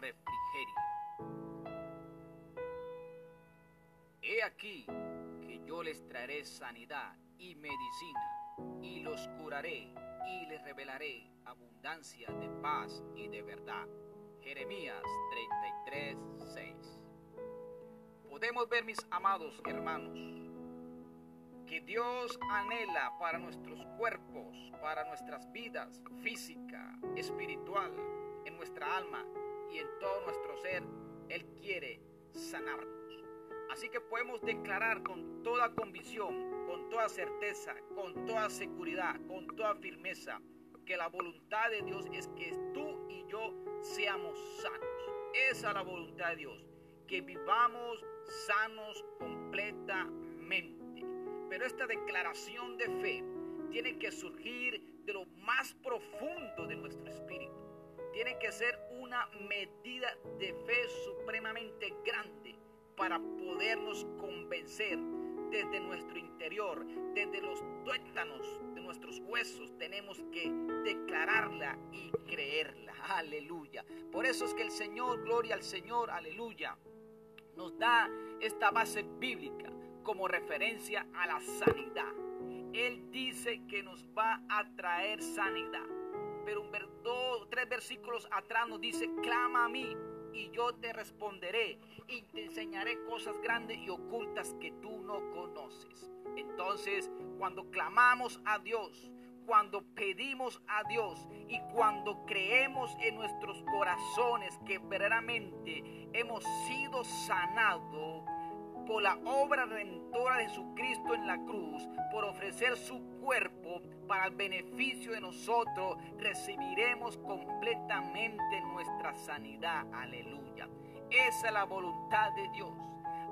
refrigerio. He aquí que yo les traeré sanidad y medicina, y los curaré y les revelaré abundancia de paz y de verdad. Jeremías 33, 6. Podemos ver, mis amados hermanos, que Dios anhela para nuestros cuerpos, para nuestras vidas física, espiritual, en nuestra alma y en todo nuestro ser. Él quiere sanarnos. Así que podemos declarar con toda convicción, con toda certeza, con toda seguridad, con toda firmeza, que la voluntad de Dios es que tú y yo seamos sanos. Esa es la voluntad de Dios, que vivamos sanos completamente. Pero esta declaración de fe tiene que surgir de lo más que ser una medida de fe supremamente grande para podernos convencer desde nuestro interior, desde los tuétanos de nuestros huesos, tenemos que declararla y creerla. Aleluya. Por eso es que el Señor, gloria al Señor, aleluya, nos da esta base bíblica como referencia a la sanidad. Él dice que nos va a traer sanidad. Pero un, dos, tres versículos atrás nos dice, clama a mí y yo te responderé y te enseñaré cosas grandes y ocultas que tú no conoces. Entonces, cuando clamamos a Dios, cuando pedimos a Dios y cuando creemos en nuestros corazones que verdaderamente hemos sido sanados, por la obra redentora de Jesucristo en la cruz, por ofrecer su para el beneficio de nosotros, recibiremos completamente nuestra sanidad. Aleluya. Esa es la voluntad de Dios.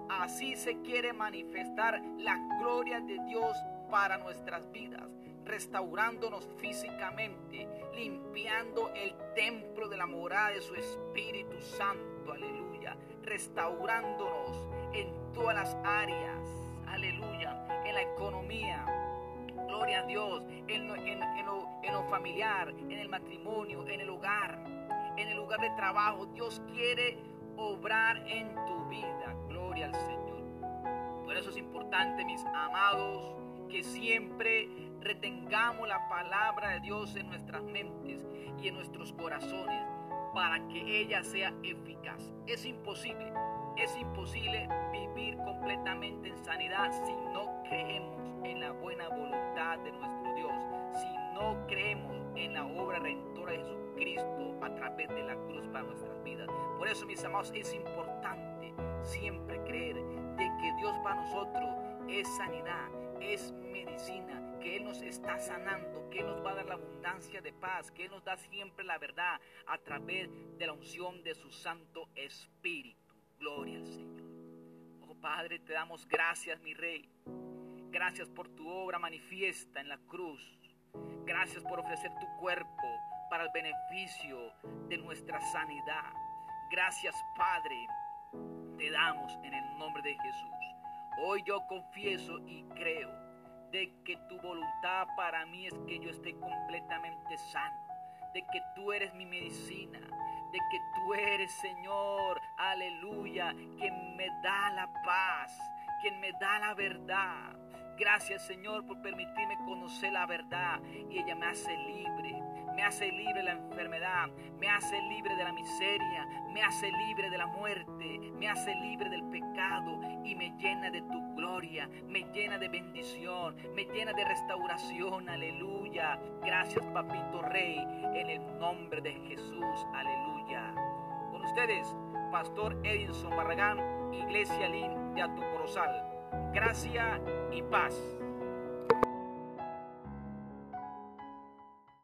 Así se quiere manifestar la gloria de Dios para nuestras vidas, restaurándonos físicamente, limpiando el templo de la morada de su Espíritu Santo. Aleluya. Restaurándonos en todas las áreas, aleluya, en la economía, gloria a Dios, en lo, familiar, en el matrimonio, en el hogar, en el lugar de trabajo. Dios quiere obrar en tu vida, gloria al Señor. Por eso es importante, mis amados, que siempre retengamos la palabra de Dios en nuestras mentes y en nuestros corazones para que ella sea eficaz. Es imposible es imposible vivir completamente en sanidad si no creemos en la buena voluntad de nuestro Dios, si no creemos en la obra redentora de Jesucristo a través de la cruz para nuestras vidas. Por eso, mis amados, es importante siempre creer de que Dios para nosotros es sanidad, es medicina, que Él nos está sanando, que Él nos va a dar la abundancia de paz, que Él nos da siempre la verdad a través de la unción de su Santo Espíritu. Gloria al Señor. Oh Padre, te damos gracias, mi Rey. Gracias por tu obra manifiesta en la cruz. Gracias por ofrecer tu cuerpo para el beneficio de nuestra sanidad. Gracias, Padre, te damos en el nombre de Jesús. Hoy yo confieso y creo de que tu voluntad para mí es que yo esté completamente sano, de que tú eres mi medicina, de que tú eres, Señor, aleluya, quien me da la paz, quien me da la verdad. Gracias, Señor, por permitirme conocer la verdad. Y ella me hace libre. Me hace libre de la enfermedad, me hace libre de la miseria, me hace libre de la muerte, me hace libre del pecado. Y me llena de tu gloria, me llena de bendición, me llena de restauración, aleluya. Gracias, papito rey, en el nombre de Jesús, aleluya. Con ustedes, Pastor Edinson Barragán, Iglesia Lin de Atucorozal. Gracia y paz.